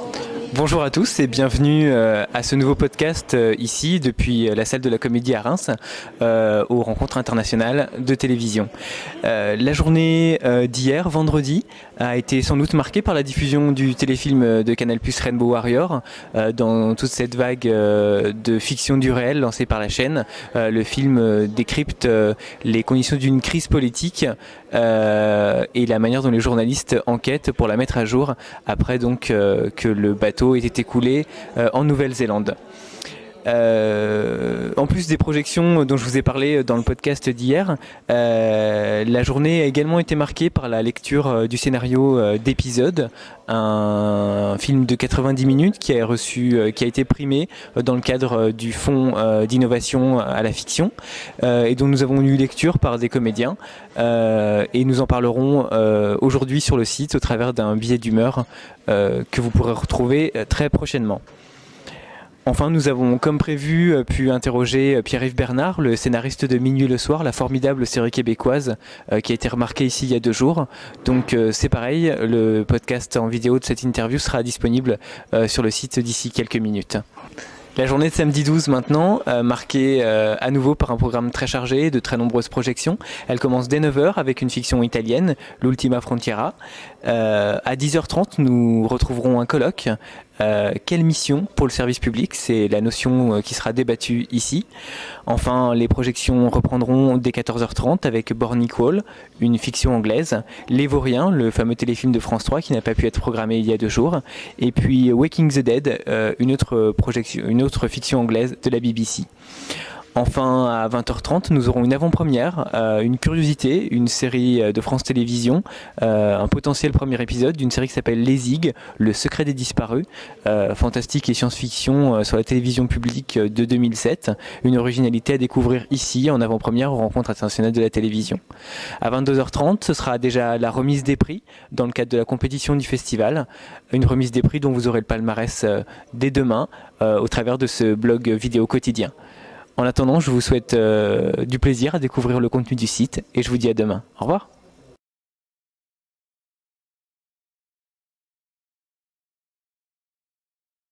있습니다. Bonjour à tous et bienvenue euh, à ce nouveau podcast euh, ici depuis la salle de la Comédie à Reims euh, aux rencontres internationales de télévision. la journée d'hier, vendredi, a été sans doute marquée par la diffusion du téléfilm de Canal Plus Rainbow Warrior dans toute cette vague de fiction du réel lancée par la chaîne. le film décrypte les conditions d'une crise politique et la manière dont les journalistes enquêtent pour la mettre à jour après donc que le bateau est écoulé euh, en Nouvelle-Zélande. Euh, en plus des projections dont je vous ai parlé dans le podcast d'hier, euh, la journée a également été marquée par la lecture du scénario d'épisode, un film de 90 minutes qui a qui a été primé dans le cadre du fonds d'innovation à la fiction et dont nous avons eu lecture par des comédiens et nous en parlerons aujourd'hui sur le site au travers d'un billet d'humeur que vous pourrez retrouver très prochainement. Enfin, nous avons, comme prévu, euh, pu interroger euh, Pierre-Yves Bernard, le scénariste de Minuit le soir, la formidable série québécoise euh, qui a été remarquée ici il y a deux jours. Donc c'est pareil, le podcast en vidéo de cette interview sera disponible sur le site d'ici quelques minutes. La journée de samedi 12 maintenant, marquée à nouveau par un programme très chargé, de très nombreuses projections. Elle commence dès 9h avec une fiction italienne, L'Ultima Frontiera. À 10h30, nous retrouverons un colloque. Quelle mission pour le service public C'est la notion qui sera débattue ici. Enfin, les projections reprendront dès 14h30 avec Born Equal, une fiction anglaise, Les Vauriens, le fameux téléfilm de France 3 qui n'a pas pu être programmé il y a deux jours, et puis Waking the Dead, une autre projection, une autre fiction anglaise de la BBC. Enfin, à 20h30, nous aurons une avant-première, euh, une curiosité, une série euh, de France Télévisions, euh, un potentiel premier épisode d'une série qui s'appelle Les Zig, Le secret des disparus, fantastique et science-fiction sur la télévision publique de 2007, une originalité à découvrir ici en avant-première aux rencontres internationales de la télévision. À 22h30, ce sera déjà la remise des prix dans le cadre de la compétition du festival, une remise des prix dont vous aurez le palmarès dès demain au travers de ce blog vidéo quotidien. En attendant, je vous souhaite euh, du plaisir à découvrir le contenu du site et je vous dis à demain. Au revoir.